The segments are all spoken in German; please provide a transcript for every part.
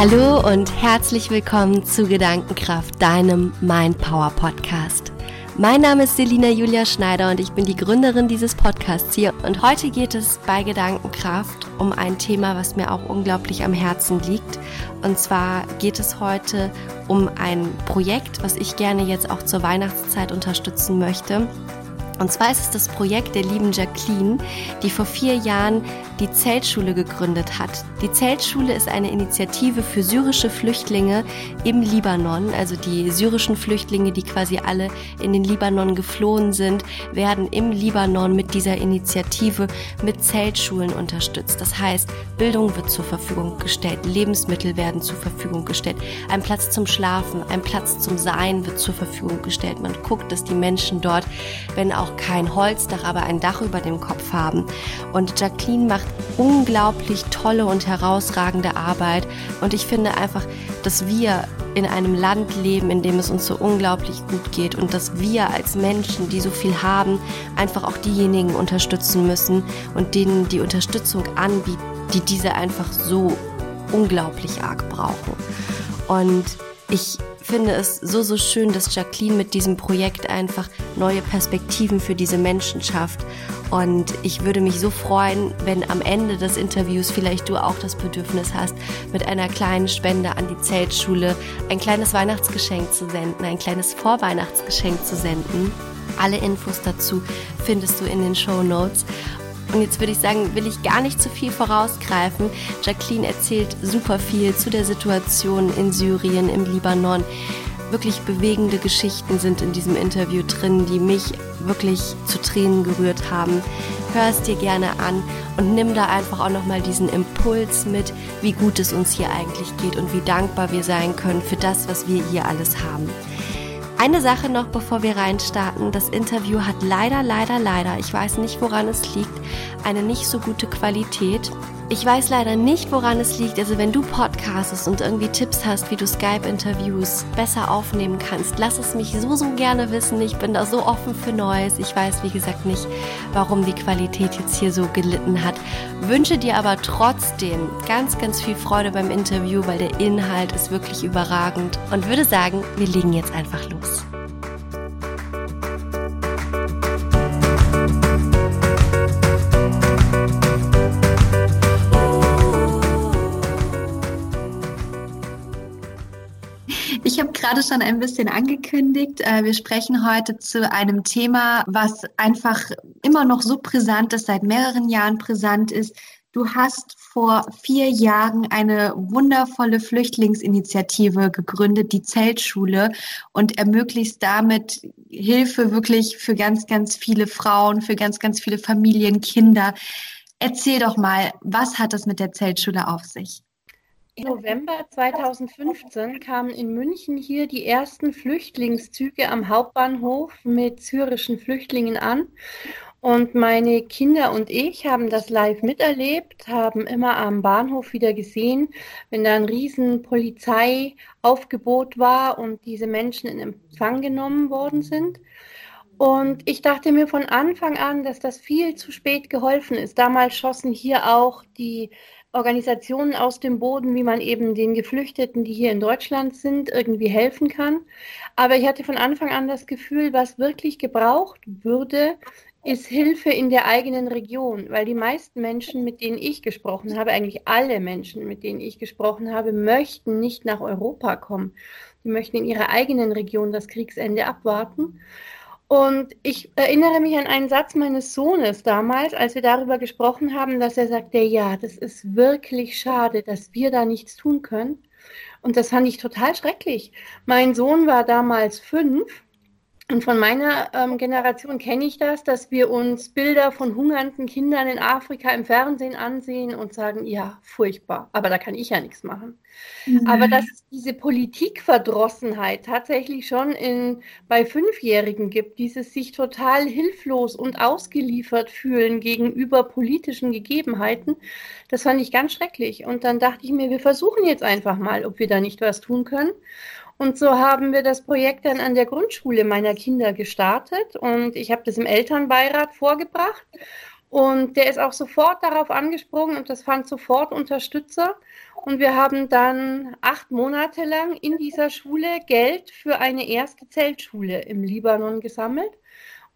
Hallo und herzlich willkommen zu Gedankenkraft, deinem Mind Power Podcast. Mein Name ist Selina Julia Schneider und ich bin die Gründerin dieses Podcasts hier. Und heute geht es bei Gedankenkraft um ein Thema, was mir auch unglaublich am Herzen liegt. Und zwar geht es heute um ein Projekt, was ich gerne jetzt auch zur Weihnachtszeit unterstützen möchte. Und zwar ist es das Projekt der lieben Jacqueline, die vor vier Jahren die Zeltschule gegründet hat. Die Zeltschule ist eine Initiative für syrische Flüchtlinge im Libanon. Also die syrischen Flüchtlinge, die quasi alle in den Libanon geflohen sind, werden im Libanon mit dieser Initiative mit Zeltschulen unterstützt. Das heißt, Bildung wird zur Verfügung gestellt, Lebensmittel werden zur Verfügung gestellt, ein Platz zum Schlafen, ein Platz zum Sein wird zur Verfügung gestellt. Man guckt, dass die Menschen dort, wenn auch kein Holzdach, aber ein Dach über dem Kopf haben. Und Jacqueline macht unglaublich tolle und herausragende Arbeit. Und ich finde einfach, dass wir in einem Land leben, in dem es uns so unglaublich gut geht und dass wir als Menschen, die so viel haben, einfach auch diejenigen unterstützen müssen und denen die Unterstützung anbieten, die diese einfach so unglaublich arg brauchen. Und ich finde es so, so schön, dass Jacqueline mit diesem Projekt einfach neue Perspektiven für diese Menschen schafft. Und ich würde mich so freuen, wenn am Ende des Interviews vielleicht du auch das Bedürfnis hast, mit einer kleinen Spende an die Zeltschule ein kleines Weihnachtsgeschenk zu senden, ein kleines Vorweihnachtsgeschenk zu senden. Alle Infos dazu findest du in den Show Notes. Und jetzt würde ich sagen, will ich gar nicht zu viel vorausgreifen. Jacqueline erzählt super viel zu der Situation in Syrien, im Libanon. Wirklich bewegende Geschichten sind in diesem Interview drin, die mich wirklich zu Tränen gerührt haben. Hör es dir gerne an und nimm da einfach auch nochmal diesen Impuls mit, wie gut es uns hier eigentlich geht und wie dankbar wir sein können für das, was wir hier alles haben. Eine Sache noch, bevor wir reinstarten. Das Interview hat leider, leider, leider, ich weiß nicht, woran es liegt, eine nicht so gute Qualität. Ich weiß leider nicht, woran es liegt. Also wenn du podcastest und irgendwie Tipps hast, wie du Skype-Interviews besser aufnehmen kannst, lass es mich so, so gerne wissen. Ich bin da so offen für Neues. Ich weiß, wie gesagt, nicht, warum die Qualität jetzt hier so gelitten hat. Wünsche dir aber trotzdem ganz, ganz viel Freude beim Interview, weil der Inhalt ist wirklich überragend. Und würde sagen, wir legen jetzt einfach los. Gerade schon ein bisschen angekündigt, äh, wir sprechen heute zu einem Thema, was einfach immer noch so brisant ist, seit mehreren Jahren brisant ist. Du hast vor vier Jahren eine wundervolle Flüchtlingsinitiative gegründet, die Zeltschule, und ermöglicht damit Hilfe wirklich für ganz, ganz viele Frauen, für ganz, ganz viele Familien, Kinder. Erzähl doch mal, was hat es mit der Zeltschule auf sich? Im November 2015 kamen in München hier die ersten Flüchtlingszüge am Hauptbahnhof mit syrischen Flüchtlingen an. Und meine Kinder und ich haben das live miterlebt, haben immer am Bahnhof wieder gesehen, wenn da ein riesen Polizeiaufgebot war und diese Menschen in Empfang genommen worden sind. Und ich dachte mir von Anfang an, dass das viel zu spät geholfen ist. Damals schossen hier auch die Organisationen aus dem Boden, wie man eben den Geflüchteten, die hier in Deutschland sind, irgendwie helfen kann. Aber ich hatte von Anfang an das Gefühl, was wirklich gebraucht würde, ist Hilfe in der eigenen Region, weil die meisten Menschen, mit denen ich gesprochen habe, eigentlich alle Menschen, mit denen ich gesprochen habe, möchten nicht nach Europa kommen. Die möchten in ihrer eigenen Region das Kriegsende abwarten. Und ich erinnere mich an einen Satz meines Sohnes damals, als wir darüber gesprochen haben, dass er sagte, ja, das ist wirklich schade, dass wir da nichts tun können. Und das fand ich total schrecklich. Mein Sohn war damals fünf und von meiner ähm, Generation kenne ich das, dass wir uns Bilder von hungernden Kindern in Afrika im Fernsehen ansehen und sagen, ja, furchtbar, aber da kann ich ja nichts machen. Mhm. Aber dass es diese Politikverdrossenheit tatsächlich schon in, bei Fünfjährigen gibt, dieses sich total hilflos und ausgeliefert fühlen gegenüber politischen Gegebenheiten, das fand ich ganz schrecklich. Und dann dachte ich mir, wir versuchen jetzt einfach mal, ob wir da nicht was tun können. Und so haben wir das Projekt dann an der Grundschule meiner Kinder gestartet und ich habe das im Elternbeirat vorgebracht. Und der ist auch sofort darauf angesprungen und das fand sofort Unterstützer. Und wir haben dann acht Monate lang in dieser Schule Geld für eine erste Zeltschule im Libanon gesammelt.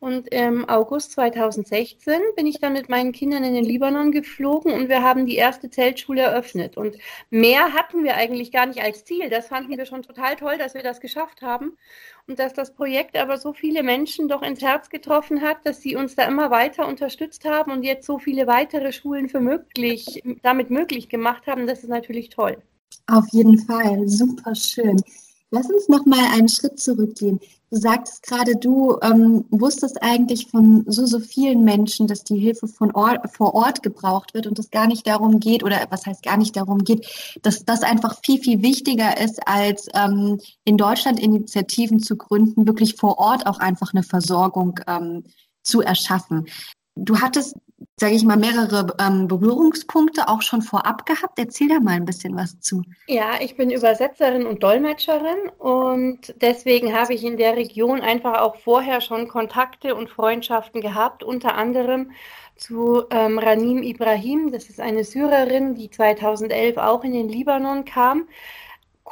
Und im August 2016 bin ich dann mit meinen Kindern in den Libanon geflogen und wir haben die erste Zeltschule eröffnet. Und mehr hatten wir eigentlich gar nicht als Ziel. Das fanden wir schon total toll, dass wir das geschafft haben und dass das Projekt aber so viele Menschen doch ins Herz getroffen hat, dass sie uns da immer weiter unterstützt haben und jetzt so viele weitere Schulen für möglich, damit möglich gemacht haben. Das ist natürlich toll. Auf jeden Fall, super schön. Lass uns noch mal einen Schritt zurückgehen. Du sagtest gerade, du ähm, wusstest eigentlich von so, so vielen Menschen, dass die Hilfe von Ort, vor Ort gebraucht wird und es gar nicht darum geht, oder was heißt gar nicht darum geht, dass das einfach viel, viel wichtiger ist, als ähm, in Deutschland Initiativen zu gründen, wirklich vor Ort auch einfach eine Versorgung ähm, zu erschaffen. Du hattest sage ich mal, mehrere ähm, Berührungspunkte auch schon vorab gehabt. Erzähl da mal ein bisschen was zu. Ja, ich bin Übersetzerin und Dolmetscherin und deswegen habe ich in der Region einfach auch vorher schon Kontakte und Freundschaften gehabt, unter anderem zu ähm, Ranim Ibrahim. Das ist eine Syrerin, die 2011 auch in den Libanon kam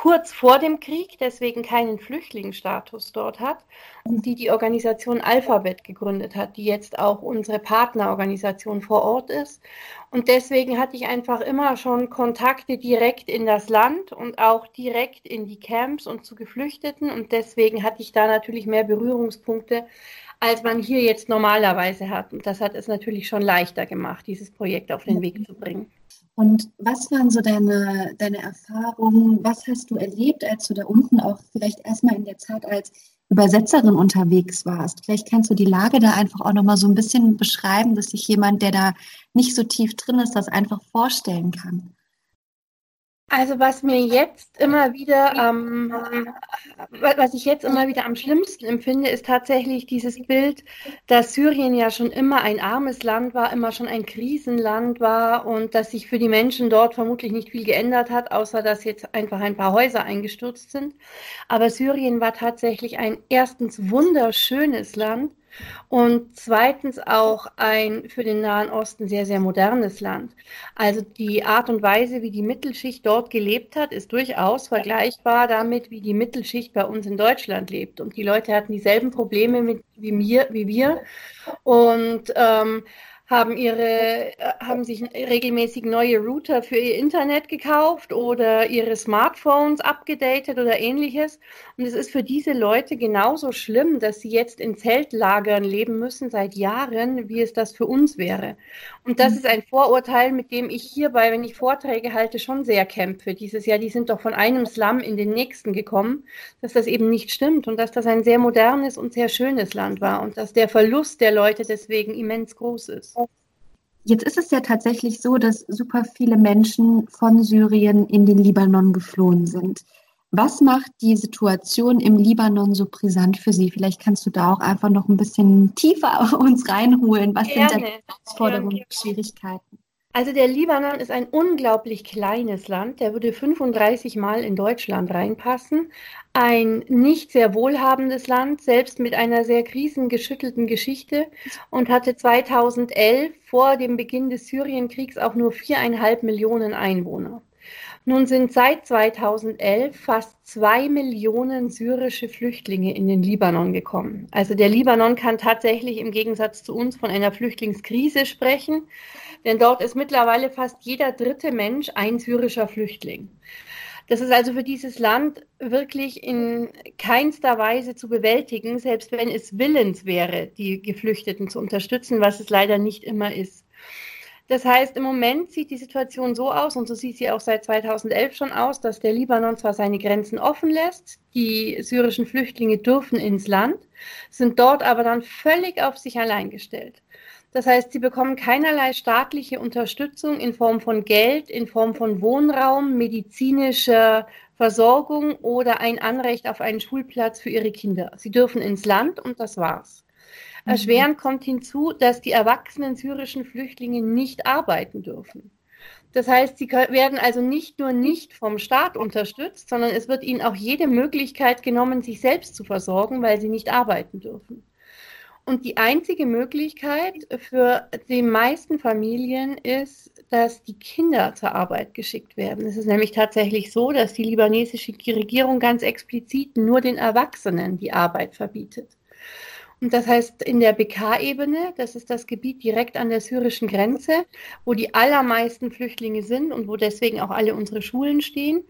kurz vor dem Krieg, deswegen keinen Flüchtlingsstatus dort hat und die die Organisation Alphabet gegründet hat, die jetzt auch unsere Partnerorganisation vor Ort ist. Und deswegen hatte ich einfach immer schon Kontakte direkt in das Land und auch direkt in die Camps und zu Geflüchteten. Und deswegen hatte ich da natürlich mehr Berührungspunkte, als man hier jetzt normalerweise hat. Und das hat es natürlich schon leichter gemacht, dieses Projekt auf den Weg zu bringen. Und was waren so deine, deine Erfahrungen? Was hast du erlebt, als du da unten auch vielleicht erstmal in der Zeit als Übersetzerin unterwegs warst? Vielleicht kannst du die Lage da einfach auch nochmal so ein bisschen beschreiben, dass sich jemand, der da nicht so tief drin ist, das einfach vorstellen kann. Also was mir jetzt immer wieder, ähm, was ich jetzt immer wieder am schlimmsten empfinde, ist tatsächlich dieses Bild, dass Syrien ja schon immer ein armes Land war, immer schon ein Krisenland war und dass sich für die Menschen dort vermutlich nicht viel geändert hat, außer dass jetzt einfach ein paar Häuser eingestürzt sind. Aber Syrien war tatsächlich ein erstens wunderschönes Land und zweitens auch ein für den Nahen Osten sehr, sehr modernes Land. Also die Art und Weise, wie die Mittelschicht dort gelebt hat, ist durchaus vergleichbar damit, wie die Mittelschicht bei uns in Deutschland lebt. Und die Leute hatten dieselben Probleme mit, wie, mir, wie wir. Und ähm, haben ihre, äh, haben sich regelmäßig neue Router für ihr Internet gekauft oder ihre Smartphones abgedatet oder ähnliches. Und es ist für diese Leute genauso schlimm, dass sie jetzt in Zeltlagern leben müssen seit Jahren, wie es das für uns wäre. Und das mhm. ist ein Vorurteil, mit dem ich hierbei, wenn ich Vorträge halte, schon sehr kämpfe. Dieses Jahr, die sind doch von einem Slum in den nächsten gekommen, dass das eben nicht stimmt und dass das ein sehr modernes und sehr schönes Land war und dass der Verlust der Leute deswegen immens groß ist. Jetzt ist es ja tatsächlich so, dass super viele Menschen von Syrien in den Libanon geflohen sind. Was macht die Situation im Libanon so brisant für Sie? Vielleicht kannst du da auch einfach noch ein bisschen tiefer uns reinholen. Was Gerne. sind da Herausforderungen und Schwierigkeiten? Also der Libanon ist ein unglaublich kleines Land. Der würde 35 Mal in Deutschland reinpassen. Ein nicht sehr wohlhabendes Land, selbst mit einer sehr krisengeschüttelten Geschichte und hatte 2011 vor dem Beginn des Syrienkriegs auch nur viereinhalb Millionen Einwohner. Nun sind seit 2011 fast zwei Millionen syrische Flüchtlinge in den Libanon gekommen. Also der Libanon kann tatsächlich im Gegensatz zu uns von einer Flüchtlingskrise sprechen denn dort ist mittlerweile fast jeder dritte Mensch ein syrischer Flüchtling. Das ist also für dieses Land wirklich in keinster Weise zu bewältigen, selbst wenn es willens wäre, die Geflüchteten zu unterstützen, was es leider nicht immer ist. Das heißt, im Moment sieht die Situation so aus, und so sieht sie auch seit 2011 schon aus, dass der Libanon zwar seine Grenzen offen lässt, die syrischen Flüchtlinge dürfen ins Land, sind dort aber dann völlig auf sich allein gestellt. Das heißt, sie bekommen keinerlei staatliche Unterstützung in Form von Geld, in Form von Wohnraum, medizinischer Versorgung oder ein Anrecht auf einen Schulplatz für ihre Kinder. Sie dürfen ins Land und das war's. Mhm. Erschwerend kommt hinzu, dass die erwachsenen syrischen Flüchtlinge nicht arbeiten dürfen. Das heißt, sie werden also nicht nur nicht vom Staat unterstützt, sondern es wird ihnen auch jede Möglichkeit genommen, sich selbst zu versorgen, weil sie nicht arbeiten dürfen. Und die einzige Möglichkeit für die meisten Familien ist, dass die Kinder zur Arbeit geschickt werden. Es ist nämlich tatsächlich so, dass die libanesische Regierung ganz explizit nur den Erwachsenen die Arbeit verbietet. Und das heißt, in der BK-Ebene, das ist das Gebiet direkt an der syrischen Grenze, wo die allermeisten Flüchtlinge sind und wo deswegen auch alle unsere Schulen stehen.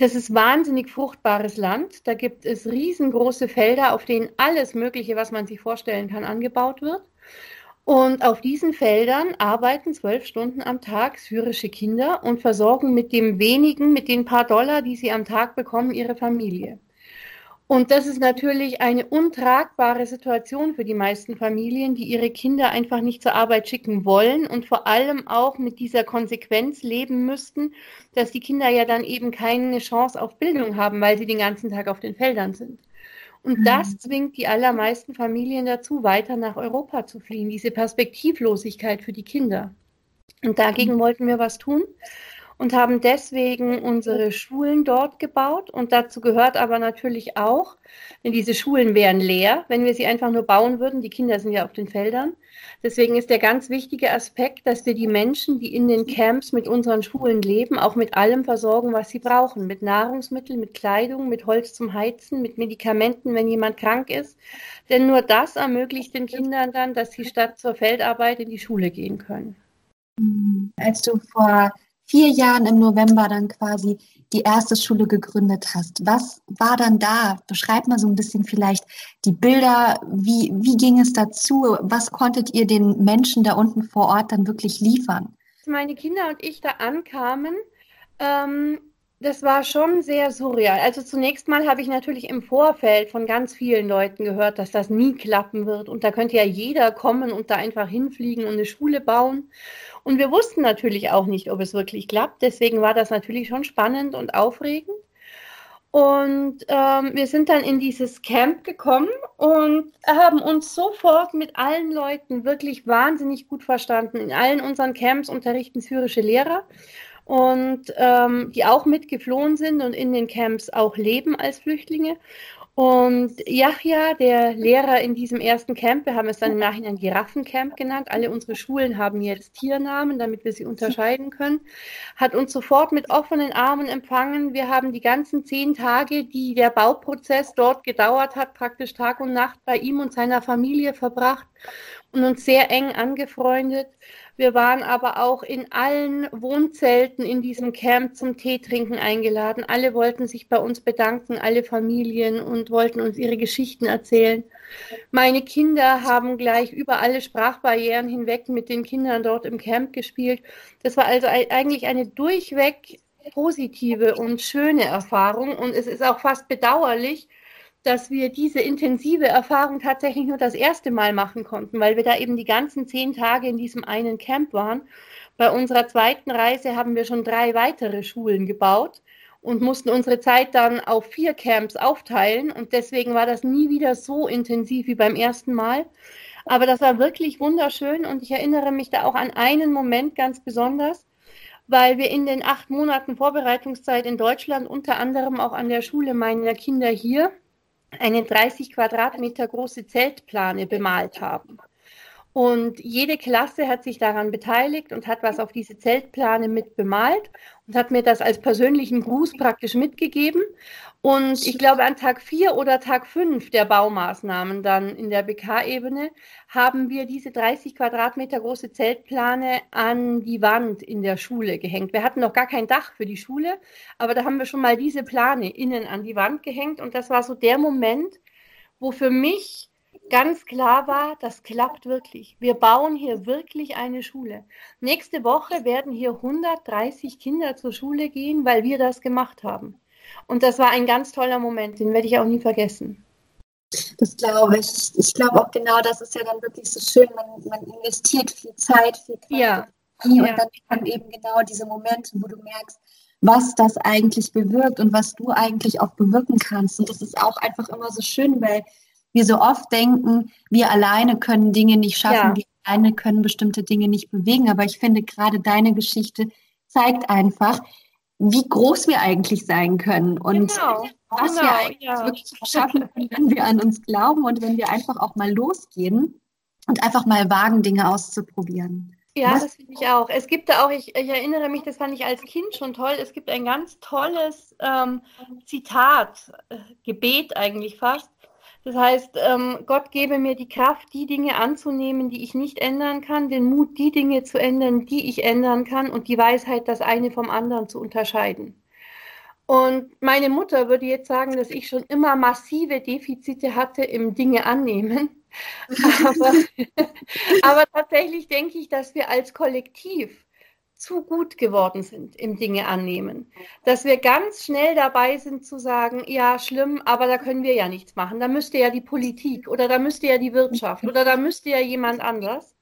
Das ist wahnsinnig fruchtbares Land. Da gibt es riesengroße Felder, auf denen alles Mögliche, was man sich vorstellen kann, angebaut wird. Und auf diesen Feldern arbeiten zwölf Stunden am Tag syrische Kinder und versorgen mit dem wenigen, mit den paar Dollar, die sie am Tag bekommen, ihre Familie. Und das ist natürlich eine untragbare Situation für die meisten Familien, die ihre Kinder einfach nicht zur Arbeit schicken wollen und vor allem auch mit dieser Konsequenz leben müssten, dass die Kinder ja dann eben keine Chance auf Bildung haben, weil sie den ganzen Tag auf den Feldern sind. Und mhm. das zwingt die allermeisten Familien dazu, weiter nach Europa zu fliehen, diese Perspektivlosigkeit für die Kinder. Und dagegen mhm. wollten wir was tun und haben deswegen unsere Schulen dort gebaut. Und dazu gehört aber natürlich auch, denn diese Schulen wären leer, wenn wir sie einfach nur bauen würden. Die Kinder sind ja auf den Feldern. Deswegen ist der ganz wichtige Aspekt, dass wir die Menschen, die in den Camps mit unseren Schulen leben, auch mit allem versorgen, was sie brauchen. Mit Nahrungsmitteln, mit Kleidung, mit Holz zum Heizen, mit Medikamenten, wenn jemand krank ist. Denn nur das ermöglicht den Kindern dann, dass sie statt zur Feldarbeit in die Schule gehen können. Als du vor vier Jahren im November dann quasi die erste Schule gegründet hast. Was war dann da? Beschreib mal so ein bisschen vielleicht die Bilder. Wie, wie ging es dazu? Was konntet ihr den Menschen da unten vor Ort dann wirklich liefern? Meine Kinder und ich da ankamen, ähm, das war schon sehr surreal. Also zunächst mal habe ich natürlich im Vorfeld von ganz vielen Leuten gehört, dass das nie klappen wird. Und da könnte ja jeder kommen und da einfach hinfliegen und eine Schule bauen. Und wir wussten natürlich auch nicht, ob es wirklich klappt. Deswegen war das natürlich schon spannend und aufregend. Und ähm, wir sind dann in dieses Camp gekommen und haben uns sofort mit allen Leuten wirklich wahnsinnig gut verstanden. In allen unseren Camps unterrichten syrische Lehrer und ähm, die auch mitgeflohen sind und in den Camps auch leben als Flüchtlinge. Und Yahya, der Lehrer in diesem ersten Camp, wir haben es dann im Nachhinein Giraffencamp genannt, alle unsere Schulen haben jetzt Tiernamen, damit wir sie unterscheiden können, hat uns sofort mit offenen Armen empfangen. Wir haben die ganzen zehn Tage, die der Bauprozess dort gedauert hat, praktisch Tag und Nacht bei ihm und seiner Familie verbracht und uns sehr eng angefreundet. Wir waren aber auch in allen Wohnzelten in diesem Camp zum Teetrinken eingeladen. Alle wollten sich bei uns bedanken, alle Familien und wollten uns ihre Geschichten erzählen. Meine Kinder haben gleich über alle Sprachbarrieren hinweg mit den Kindern dort im Camp gespielt. Das war also eigentlich eine durchweg positive und schöne Erfahrung und es ist auch fast bedauerlich, dass wir diese intensive Erfahrung tatsächlich nur das erste Mal machen konnten, weil wir da eben die ganzen zehn Tage in diesem einen Camp waren. Bei unserer zweiten Reise haben wir schon drei weitere Schulen gebaut und mussten unsere Zeit dann auf vier Camps aufteilen. Und deswegen war das nie wieder so intensiv wie beim ersten Mal. Aber das war wirklich wunderschön und ich erinnere mich da auch an einen Moment ganz besonders, weil wir in den acht Monaten Vorbereitungszeit in Deutschland unter anderem auch an der Schule meiner Kinder hier eine 30 Quadratmeter große Zeltplane bemalt haben. Und jede Klasse hat sich daran beteiligt und hat was auf diese Zeltplane mit bemalt und hat mir das als persönlichen Gruß praktisch mitgegeben. Und ich glaube, an Tag vier oder Tag fünf der Baumaßnahmen dann in der BK-Ebene haben wir diese 30 Quadratmeter große Zeltplane an die Wand in der Schule gehängt. Wir hatten noch gar kein Dach für die Schule, aber da haben wir schon mal diese Plane innen an die Wand gehängt. Und das war so der Moment, wo für mich ganz klar war, das klappt wirklich. Wir bauen hier wirklich eine Schule. Nächste Woche werden hier 130 Kinder zur Schule gehen, weil wir das gemacht haben. Und das war ein ganz toller Moment, den werde ich auch nie vergessen. Das glaube ich. Ich glaube auch genau, das ist ja dann wirklich so schön. Man, man investiert viel Zeit, viel Kraft. Ja. Und ja. dann kommen eben genau diese Momente, wo du merkst, was das eigentlich bewirkt und was du eigentlich auch bewirken kannst. Und das ist auch einfach immer so schön, weil wir so oft denken, wir alleine können Dinge nicht schaffen, ja. wir alleine können bestimmte Dinge nicht bewegen. Aber ich finde gerade deine Geschichte zeigt einfach, wie groß wir eigentlich sein können und genau, was genau, wir eigentlich ja. wirklich schaffen können, wenn wir an uns glauben und wenn wir einfach auch mal losgehen und einfach mal wagen, Dinge auszuprobieren. Ja, was? das finde ich auch. Es gibt da auch, ich, ich, erinnere mich, das fand ich als Kind schon toll, es gibt ein ganz tolles ähm, Zitat, äh, Gebet eigentlich fast. Das heißt, ähm, Gott gebe mir die Kraft, die Dinge anzunehmen, die ich nicht ändern kann, den Mut, die Dinge zu ändern, die ich ändern kann und die Weisheit, das eine vom anderen zu unterscheiden. Und meine Mutter würde jetzt sagen, dass ich schon immer massive Defizite hatte im Dinge annehmen. aber, aber tatsächlich denke ich, dass wir als Kollektiv zu gut geworden sind im Dinge annehmen. Dass wir ganz schnell dabei sind zu sagen, ja, schlimm, aber da können wir ja nichts machen. Da müsste ja die Politik oder da müsste ja die Wirtschaft oder da müsste ja jemand anders.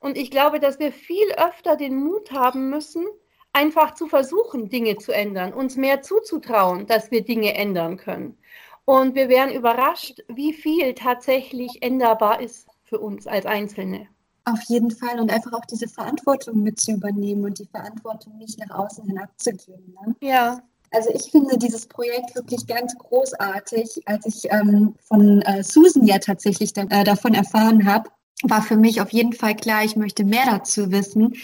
Und ich glaube, dass wir viel öfter den Mut haben müssen, einfach zu versuchen, Dinge zu ändern, uns mehr zuzutrauen, dass wir Dinge ändern können. Und wir wären überrascht, wie viel tatsächlich änderbar ist für uns als Einzelne. Auf jeden Fall und einfach auch diese Verantwortung mit zu übernehmen und die Verantwortung nicht nach außen hin abzugeben. Ne? Ja. Also ich finde dieses Projekt wirklich ganz großartig. Als ich ähm, von äh, Susan ja tatsächlich da, äh, davon erfahren habe, war für mich auf jeden Fall klar, ich möchte mehr dazu wissen.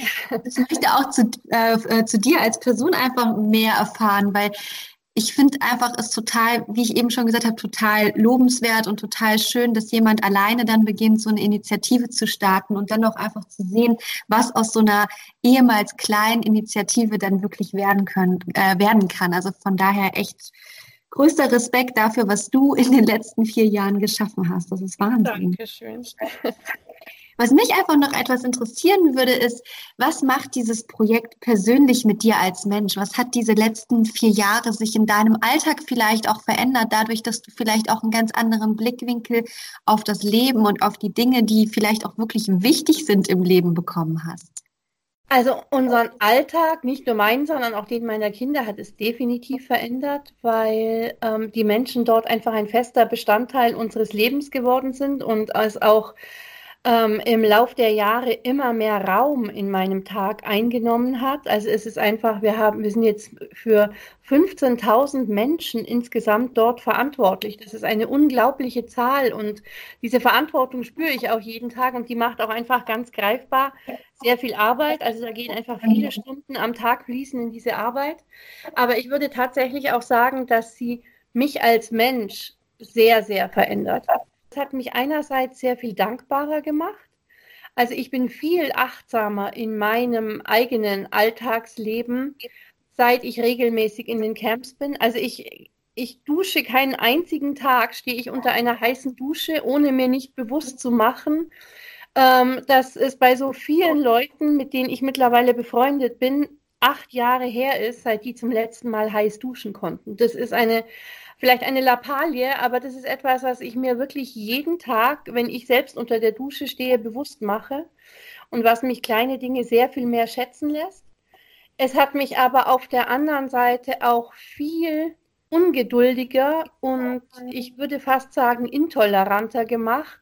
Ich möchte auch zu, äh, äh zu dir als Person einfach mehr erfahren, weil ich finde einfach es total, wie ich eben schon gesagt habe, total lobenswert und total schön, dass jemand alleine dann beginnt, so eine Initiative zu starten und dann auch einfach zu sehen, was aus so einer ehemals kleinen Initiative dann wirklich werden können, äh, werden kann. Also von daher echt größter Respekt dafür, was du in den letzten vier Jahren geschaffen hast. Das ist Wahnsinn. Dankeschön. Was mich einfach noch etwas interessieren würde, ist, was macht dieses Projekt persönlich mit dir als Mensch? Was hat diese letzten vier Jahre sich in deinem Alltag vielleicht auch verändert, dadurch, dass du vielleicht auch einen ganz anderen Blickwinkel auf das Leben und auf die Dinge, die vielleicht auch wirklich wichtig sind im Leben bekommen hast? Also unseren Alltag, nicht nur meinen, sondern auch den meiner Kinder, hat es definitiv verändert, weil ähm, die Menschen dort einfach ein fester Bestandteil unseres Lebens geworden sind und es auch ähm, im Lauf der Jahre immer mehr Raum in meinem Tag eingenommen hat. Also es ist einfach, wir haben, wir sind jetzt für 15.000 Menschen insgesamt dort verantwortlich. Das ist eine unglaubliche Zahl und diese Verantwortung spüre ich auch jeden Tag und die macht auch einfach ganz greifbar sehr viel Arbeit. Also da gehen einfach viele Stunden am Tag fließen in diese Arbeit. Aber ich würde tatsächlich auch sagen, dass sie mich als Mensch sehr, sehr verändert hat. Hat mich einerseits sehr viel dankbarer gemacht. Also ich bin viel achtsamer in meinem eigenen Alltagsleben, seit ich regelmäßig in den Camps bin. Also ich, ich dusche keinen einzigen Tag, stehe ich unter einer heißen Dusche, ohne mir nicht bewusst zu machen, ähm, dass es bei so vielen Leuten, mit denen ich mittlerweile befreundet bin, acht Jahre her ist, seit die zum letzten Mal heiß duschen konnten. Das ist eine vielleicht eine Lappalie, aber das ist etwas, was ich mir wirklich jeden Tag, wenn ich selbst unter der Dusche stehe, bewusst mache und was mich kleine Dinge sehr viel mehr schätzen lässt. Es hat mich aber auf der anderen Seite auch viel ungeduldiger und ich würde fast sagen intoleranter gemacht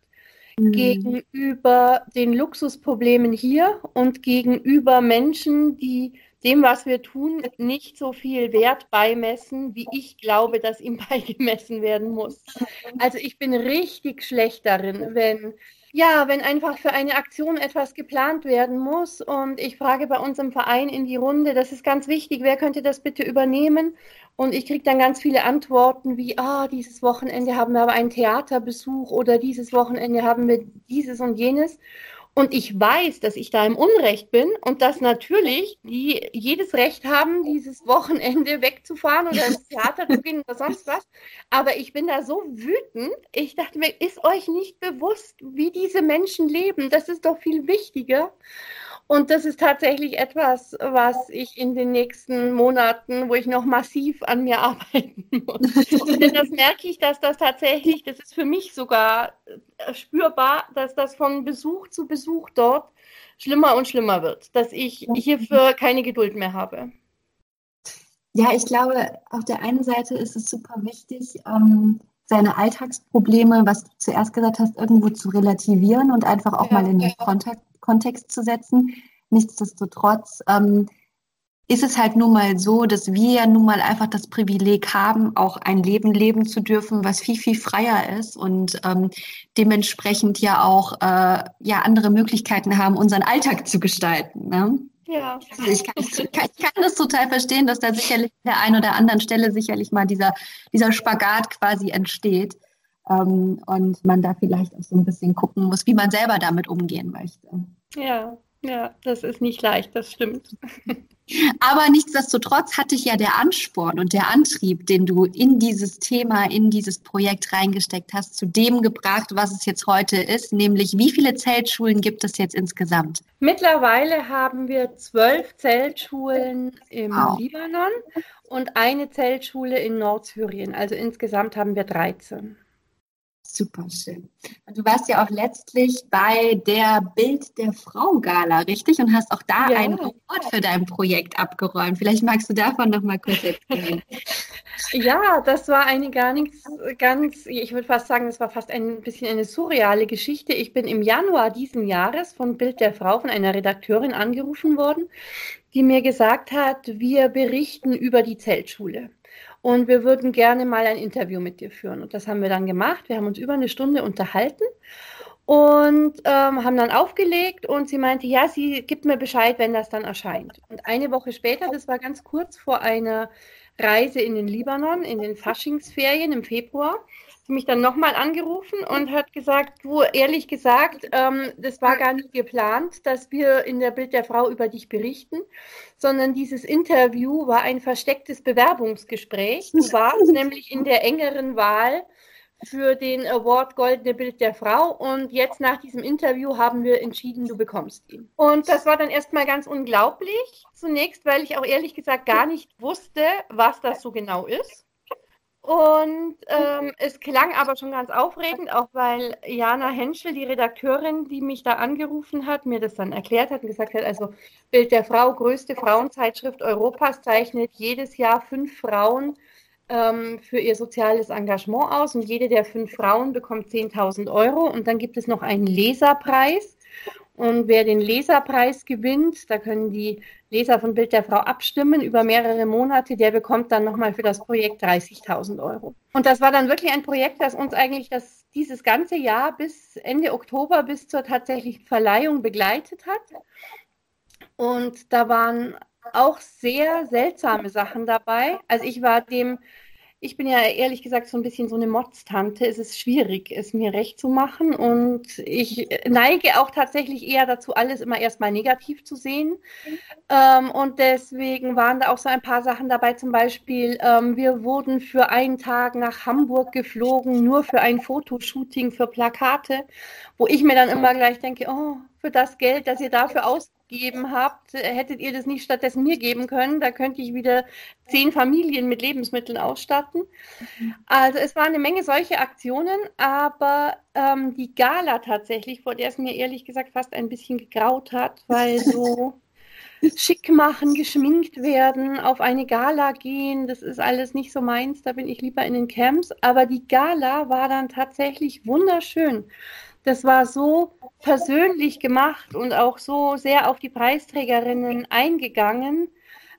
mhm. gegenüber den Luxusproblemen hier und gegenüber Menschen, die dem, was wir tun, nicht so viel Wert beimessen, wie ich glaube, dass ihm beigemessen werden muss. Also ich bin richtig schlecht darin, wenn ja, wenn einfach für eine Aktion etwas geplant werden muss und ich frage bei uns im Verein in die Runde, das ist ganz wichtig, wer könnte das bitte übernehmen? Und ich kriege dann ganz viele Antworten wie, ah, dieses Wochenende haben wir aber einen Theaterbesuch oder dieses Wochenende haben wir dieses und jenes. Und ich weiß, dass ich da im Unrecht bin und dass natürlich die jedes Recht haben, dieses Wochenende wegzufahren oder ins Theater zu gehen oder sonst was. Aber ich bin da so wütend. Ich dachte mir, ist euch nicht bewusst, wie diese Menschen leben? Das ist doch viel wichtiger. Und das ist tatsächlich etwas, was ich in den nächsten Monaten, wo ich noch massiv an mir arbeiten muss. Und das merke ich, dass das tatsächlich, das ist für mich sogar äh, spürbar, dass das von Besuch zu Besuch dort schlimmer und schlimmer wird, dass ich hierfür keine Geduld mehr habe. Ja, ich glaube, auf der einen Seite ist es super wichtig, ähm, seine Alltagsprobleme, was du zuerst gesagt hast, irgendwo zu relativieren und einfach auch ja, mal in den ja. Kontakt Kontext zu setzen. Nichtsdestotrotz ähm, ist es halt nun mal so, dass wir ja nun mal einfach das Privileg haben, auch ein Leben leben zu dürfen, was viel, viel freier ist und ähm, dementsprechend ja auch äh, ja andere Möglichkeiten haben, unseren Alltag zu gestalten. Ne? Ja. Ich, kann, ich, ich kann das total verstehen, dass da sicherlich an der einen oder anderen Stelle sicherlich mal dieser, dieser Spagat quasi entsteht. Ähm, und man da vielleicht auch so ein bisschen gucken muss, wie man selber damit umgehen möchte. Ja, ja, das ist nicht leicht, das stimmt. Aber nichtsdestotrotz hatte ich ja der Ansporn und der Antrieb, den du in dieses Thema, in dieses Projekt reingesteckt hast, zu dem gebracht, was es jetzt heute ist, nämlich wie viele Zeltschulen gibt es jetzt insgesamt? Mittlerweile haben wir zwölf Zeltschulen im wow. Libanon und eine Zeltschule in Nordsyrien. Also insgesamt haben wir 13. Super schön. Und du warst ja auch letztlich bei der Bild der Frau Gala, richtig? Und hast auch da ja. einen Award für dein Projekt abgeräumt. Vielleicht magst du davon noch mal kurz erzählen. ja, das war eine gar nichts ganz, ich würde fast sagen, das war fast ein bisschen eine surreale Geschichte. Ich bin im Januar diesen Jahres von Bild der Frau von einer Redakteurin angerufen worden, die mir gesagt hat, wir berichten über die Zeltschule und wir würden gerne mal ein Interview mit dir führen. Und das haben wir dann gemacht. Wir haben uns über eine Stunde unterhalten und ähm, haben dann aufgelegt und sie meinte, ja, sie gibt mir Bescheid, wenn das dann erscheint. Und eine Woche später, das war ganz kurz vor einer Reise in den Libanon, in den Faschingsferien im Februar, mich dann nochmal angerufen und hat gesagt, du, ehrlich gesagt, ähm, das war gar nicht geplant, dass wir in der Bild der Frau über dich berichten, sondern dieses Interview war ein verstecktes Bewerbungsgespräch. Du warst nämlich in der engeren Wahl für den Award Goldene Bild der Frau und jetzt nach diesem Interview haben wir entschieden, du bekommst ihn. Und das war dann erstmal ganz unglaublich. Zunächst, weil ich auch ehrlich gesagt gar nicht wusste, was das so genau ist. Und ähm, es klang aber schon ganz aufregend, auch weil Jana Henschel, die Redakteurin, die mich da angerufen hat, mir das dann erklärt hat und gesagt hat, also Bild der Frau, größte Frauenzeitschrift Europas, zeichnet jedes Jahr fünf Frauen ähm, für ihr soziales Engagement aus und jede der fünf Frauen bekommt 10.000 Euro und dann gibt es noch einen Leserpreis. Und wer den Leserpreis gewinnt, da können die Leser von Bild der Frau abstimmen über mehrere Monate, der bekommt dann nochmal für das Projekt 30.000 Euro. Und das war dann wirklich ein Projekt, das uns eigentlich das, dieses ganze Jahr bis Ende Oktober bis zur tatsächlichen Verleihung begleitet hat. Und da waren auch sehr seltsame Sachen dabei. Also ich war dem ich bin ja ehrlich gesagt so ein bisschen so eine Motztante. Es ist schwierig, es mir recht zu machen. Und ich neige auch tatsächlich eher dazu, alles immer erstmal negativ zu sehen. Ähm, und deswegen waren da auch so ein paar Sachen dabei. Zum Beispiel, ähm, wir wurden für einen Tag nach Hamburg geflogen, nur für ein Fotoshooting für Plakate, wo ich mir dann immer gleich denke, oh, für das Geld, das ihr dafür ausgebt gegeben habt, hättet ihr das nicht stattdessen mir geben können. Da könnte ich wieder zehn Familien mit Lebensmitteln ausstatten. Also es war eine Menge solche Aktionen, aber ähm, die Gala tatsächlich, vor der es mir ehrlich gesagt fast ein bisschen gegraut hat, weil so schick machen, geschminkt werden, auf eine Gala gehen, das ist alles nicht so meins, da bin ich lieber in den Camps. Aber die Gala war dann tatsächlich wunderschön das war so persönlich gemacht und auch so sehr auf die Preisträgerinnen eingegangen.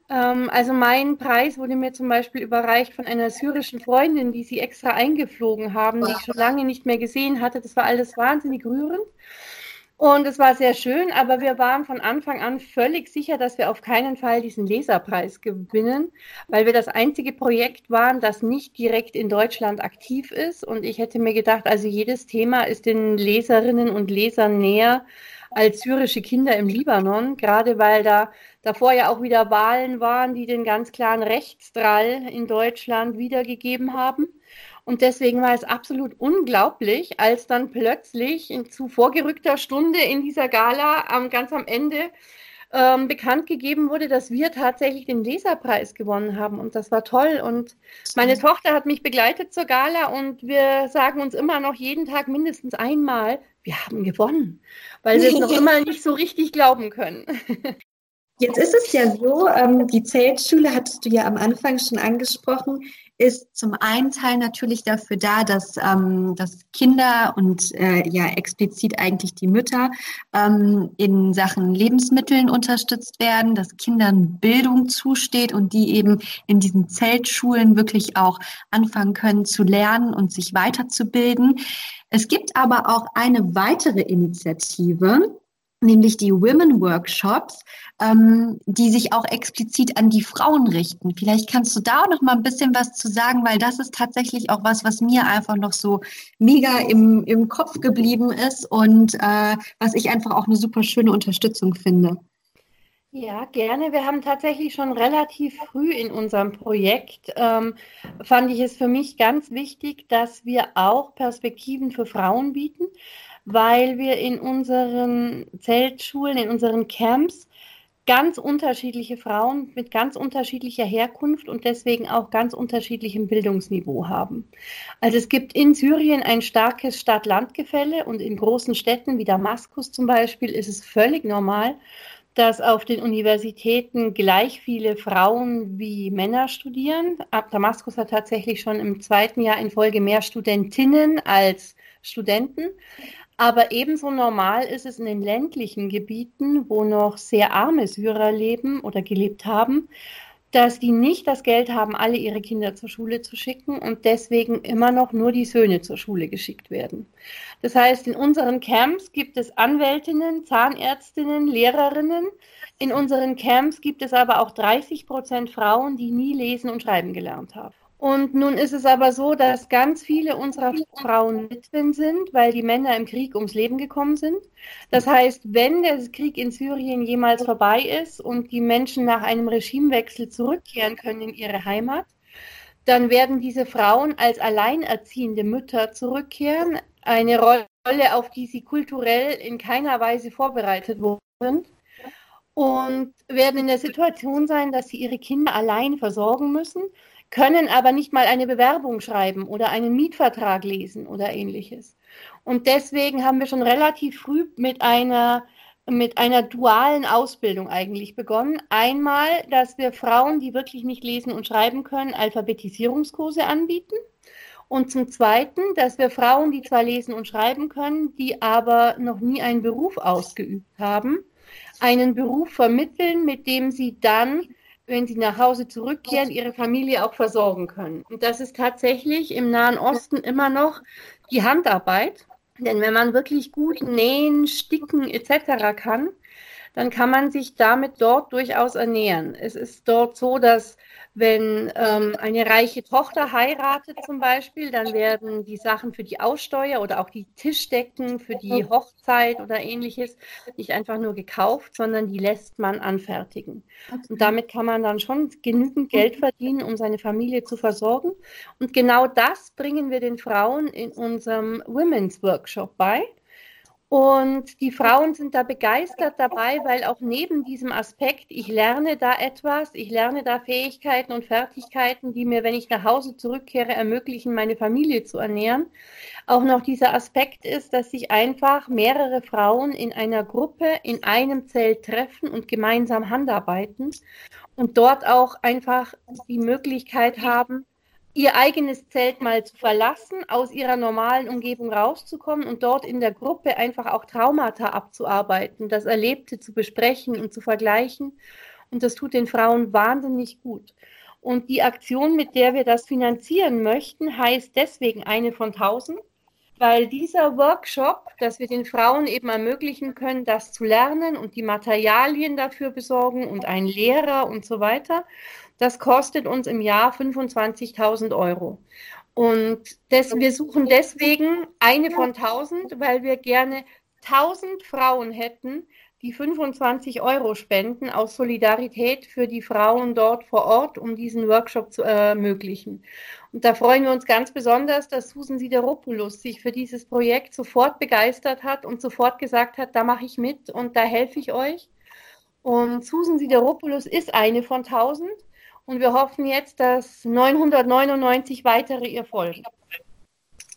Ähm, also mein Preis wurde mir zum Beispiel überreicht von einer syrischen Freundin, die sie extra eingeflogen haben, die ich schon lange nicht mehr gesehen hatte. Das war alles wahnsinnig rührend. Und es war sehr schön, aber wir waren von Anfang an völlig sicher, dass wir auf keinen Fall diesen Leserpreis gewinnen, weil wir das einzige Projekt waren, das nicht direkt in Deutschland aktiv ist. Und ich hätte mir gedacht, also jedes Thema ist den Leserinnen und Lesern näher als syrische Kinder im Libanon, gerade weil da davor ja auch wieder Wahlen waren, die den ganz klaren Rechtsdrall in Deutschland wiedergegeben haben. Und deswegen war es absolut unglaublich, als dann plötzlich in, zu vorgerückter Stunde in dieser Gala am, ganz am Ende ähm, bekannt gegeben wurde, dass wir tatsächlich den Leserpreis gewonnen haben. Und das war toll. Und meine Tochter hat mich begleitet zur Gala und wir sagen uns immer noch jeden Tag mindestens einmal, wir haben gewonnen, weil wir es noch immer nicht so richtig glauben können. Jetzt ist es ja so, ähm, die Zeltschule hattest du ja am Anfang schon angesprochen, ist zum einen Teil natürlich dafür da, dass, ähm, dass Kinder und äh, ja explizit eigentlich die Mütter ähm, in Sachen Lebensmitteln unterstützt werden, dass Kindern Bildung zusteht und die eben in diesen Zeltschulen wirklich auch anfangen können zu lernen und sich weiterzubilden. Es gibt aber auch eine weitere Initiative, nämlich die Women Workshops, ähm, die sich auch explizit an die Frauen richten. Vielleicht kannst du da noch mal ein bisschen was zu sagen, weil das ist tatsächlich auch was, was mir einfach noch so mega im, im Kopf geblieben ist und äh, was ich einfach auch eine super schöne Unterstützung finde. Ja, gerne. Wir haben tatsächlich schon relativ früh in unserem Projekt, ähm, fand ich es für mich ganz wichtig, dass wir auch Perspektiven für Frauen bieten weil wir in unseren Zeltschulen, in unseren Camps ganz unterschiedliche Frauen mit ganz unterschiedlicher Herkunft und deswegen auch ganz unterschiedlichem Bildungsniveau haben. Also es gibt in Syrien ein starkes Stadt-Land-Gefälle und in großen Städten wie Damaskus zum Beispiel ist es völlig normal, dass auf den Universitäten gleich viele Frauen wie Männer studieren. Damaskus hat tatsächlich schon im zweiten Jahr in Folge mehr Studentinnen als Studenten. Aber ebenso normal ist es in den ländlichen Gebieten, wo noch sehr arme Syrer leben oder gelebt haben, dass die nicht das Geld haben, alle ihre Kinder zur Schule zu schicken und deswegen immer noch nur die Söhne zur Schule geschickt werden. Das heißt, in unseren Camps gibt es Anwältinnen, Zahnärztinnen, Lehrerinnen. In unseren Camps gibt es aber auch 30 Prozent Frauen, die nie lesen und schreiben gelernt haben. Und nun ist es aber so, dass ganz viele unserer Frauen Witwen sind, weil die Männer im Krieg ums Leben gekommen sind. Das heißt, wenn der Krieg in Syrien jemals vorbei ist und die Menschen nach einem Regimewechsel zurückkehren können in ihre Heimat, dann werden diese Frauen als alleinerziehende Mütter zurückkehren, eine Rolle, auf die sie kulturell in keiner Weise vorbereitet wurden. Und werden in der Situation sein, dass sie ihre Kinder allein versorgen müssen können aber nicht mal eine Bewerbung schreiben oder einen Mietvertrag lesen oder ähnliches. Und deswegen haben wir schon relativ früh mit einer, mit einer dualen Ausbildung eigentlich begonnen. Einmal, dass wir Frauen, die wirklich nicht lesen und schreiben können, Alphabetisierungskurse anbieten. Und zum Zweiten, dass wir Frauen, die zwar lesen und schreiben können, die aber noch nie einen Beruf ausgeübt haben, einen Beruf vermitteln, mit dem sie dann wenn sie nach Hause zurückkehren, ihre Familie auch versorgen können. Und das ist tatsächlich im Nahen Osten immer noch die Handarbeit. Denn wenn man wirklich gut nähen, sticken etc. kann, dann kann man sich damit dort durchaus ernähren. Es ist dort so, dass wenn ähm, eine reiche Tochter heiratet zum Beispiel, dann werden die Sachen für die Aussteuer oder auch die Tischdecken für die Hochzeit oder ähnliches nicht einfach nur gekauft, sondern die lässt man anfertigen. Okay. Und damit kann man dann schon genügend Geld verdienen, um seine Familie zu versorgen. Und genau das bringen wir den Frauen in unserem Women's Workshop bei. Und die Frauen sind da begeistert dabei, weil auch neben diesem Aspekt, ich lerne da etwas, ich lerne da Fähigkeiten und Fertigkeiten, die mir, wenn ich nach Hause zurückkehre, ermöglichen, meine Familie zu ernähren, auch noch dieser Aspekt ist, dass sich einfach mehrere Frauen in einer Gruppe in einem Zelt treffen und gemeinsam handarbeiten und dort auch einfach die Möglichkeit haben, ihr eigenes Zelt mal zu verlassen, aus ihrer normalen Umgebung rauszukommen und dort in der Gruppe einfach auch Traumata abzuarbeiten, das Erlebte zu besprechen und zu vergleichen. Und das tut den Frauen wahnsinnig gut. Und die Aktion, mit der wir das finanzieren möchten, heißt deswegen eine von tausend, weil dieser Workshop, dass wir den Frauen eben ermöglichen können, das zu lernen und die Materialien dafür besorgen und einen Lehrer und so weiter, das kostet uns im Jahr 25.000 Euro. Und das, wir suchen deswegen eine von 1000, weil wir gerne 1000 Frauen hätten, die 25 Euro spenden aus Solidarität für die Frauen dort vor Ort, um diesen Workshop zu ermöglichen. Und da freuen wir uns ganz besonders, dass Susan Sideropoulos sich für dieses Projekt sofort begeistert hat und sofort gesagt hat, da mache ich mit und da helfe ich euch. Und Susan Sideropoulos ist eine von 1000 und wir hoffen jetzt, dass 999 weitere ihr folgen.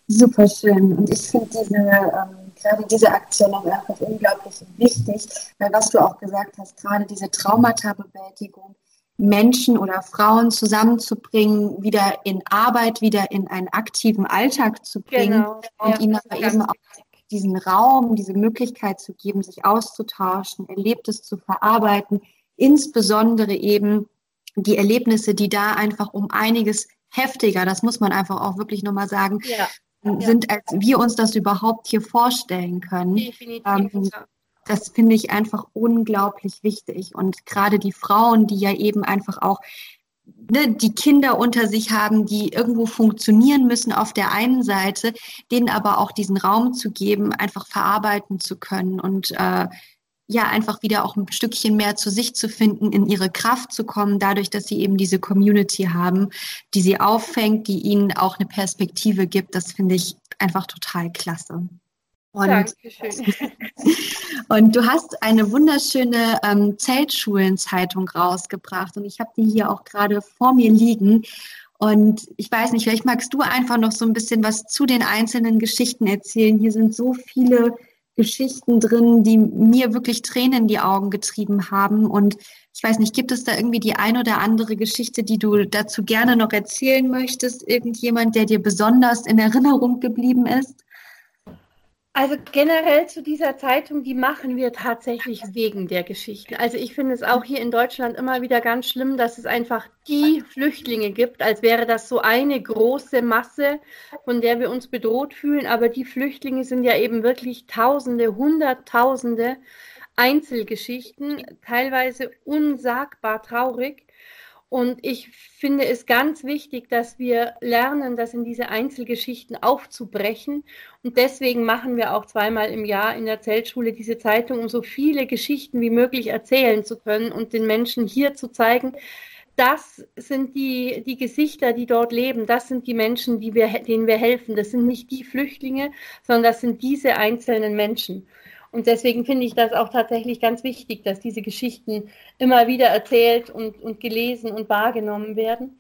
Super schön. Und ich finde diese, ähm, gerade diese Aktion auch einfach unglaublich wichtig, weil was du auch gesagt hast, gerade diese Traumata-Bewältigung, Menschen oder Frauen zusammenzubringen, wieder in Arbeit, wieder in einen aktiven Alltag zu bringen genau. und ja, ihnen aber eben auch diesen Raum, diese Möglichkeit zu geben, sich auszutauschen, Erlebtes zu verarbeiten, insbesondere eben die Erlebnisse, die da einfach um einiges heftiger, das muss man einfach auch wirklich nochmal sagen, ja. sind, als wir uns das überhaupt hier vorstellen können. Definitiv. Ähm, das finde ich einfach unglaublich wichtig. Und gerade die Frauen, die ja eben einfach auch ne, die Kinder unter sich haben, die irgendwo funktionieren müssen auf der einen Seite, denen aber auch diesen Raum zu geben, einfach verarbeiten zu können und äh, ja, einfach wieder auch ein Stückchen mehr zu sich zu finden, in ihre Kraft zu kommen, dadurch, dass sie eben diese Community haben, die sie auffängt, die ihnen auch eine Perspektive gibt. Das finde ich einfach total klasse. Und, Dankeschön. und du hast eine wunderschöne ähm, Zeltschulenzeitung rausgebracht und ich habe die hier auch gerade vor mir liegen. Und ich weiß nicht, vielleicht magst du einfach noch so ein bisschen was zu den einzelnen Geschichten erzählen. Hier sind so viele Geschichten drin, die mir wirklich Tränen in die Augen getrieben haben. Und ich weiß nicht, gibt es da irgendwie die ein oder andere Geschichte, die du dazu gerne noch erzählen möchtest? Irgendjemand, der dir besonders in Erinnerung geblieben ist? Also generell zu dieser Zeitung, die machen wir tatsächlich wegen der Geschichten. Also ich finde es auch hier in Deutschland immer wieder ganz schlimm, dass es einfach die Flüchtlinge gibt, als wäre das so eine große Masse, von der wir uns bedroht fühlen. Aber die Flüchtlinge sind ja eben wirklich Tausende, Hunderttausende Einzelgeschichten, teilweise unsagbar traurig. Und ich finde es ganz wichtig, dass wir lernen, das in diese Einzelgeschichten aufzubrechen. Und deswegen machen wir auch zweimal im Jahr in der Zeltschule diese Zeitung, um so viele Geschichten wie möglich erzählen zu können und den Menschen hier zu zeigen, das sind die, die Gesichter, die dort leben. Das sind die Menschen, die wir, denen wir helfen. Das sind nicht die Flüchtlinge, sondern das sind diese einzelnen Menschen. Und deswegen finde ich das auch tatsächlich ganz wichtig, dass diese Geschichten immer wieder erzählt und, und gelesen und wahrgenommen werden.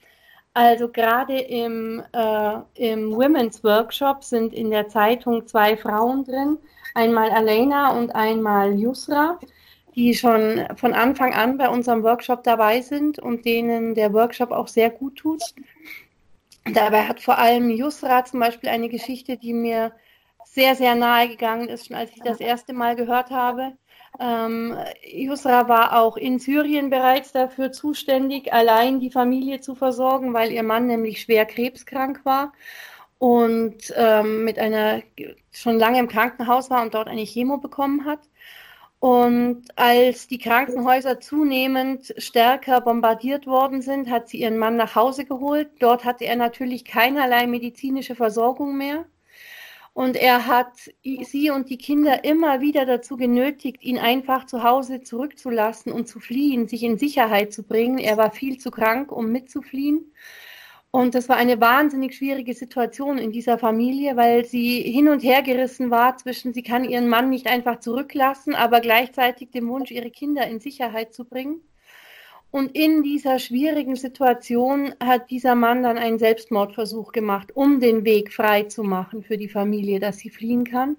Also gerade im, äh, im Women's Workshop sind in der Zeitung zwei Frauen drin, einmal Alena und einmal Yusra, die schon von Anfang an bei unserem Workshop dabei sind und denen der Workshop auch sehr gut tut. Dabei hat vor allem Yusra zum Beispiel eine Geschichte, die mir sehr, sehr nahe gegangen ist, schon als ich das erste Mal gehört habe. Ähm, Yusra war auch in Syrien bereits dafür zuständig, allein die Familie zu versorgen, weil ihr Mann nämlich schwer krebskrank war und ähm, mit einer schon lange im Krankenhaus war und dort eine Chemo bekommen hat. Und als die Krankenhäuser zunehmend stärker bombardiert worden sind, hat sie ihren Mann nach Hause geholt. Dort hatte er natürlich keinerlei medizinische Versorgung mehr. Und er hat sie und die Kinder immer wieder dazu genötigt, ihn einfach zu Hause zurückzulassen und zu fliehen, sich in Sicherheit zu bringen. Er war viel zu krank, um mitzufliehen. Und das war eine wahnsinnig schwierige Situation in dieser Familie, weil sie hin und her gerissen war zwischen, sie kann ihren Mann nicht einfach zurücklassen, aber gleichzeitig dem Wunsch, ihre Kinder in Sicherheit zu bringen. Und in dieser schwierigen Situation hat dieser Mann dann einen Selbstmordversuch gemacht, um den Weg frei zu machen für die Familie, dass sie fliehen kann.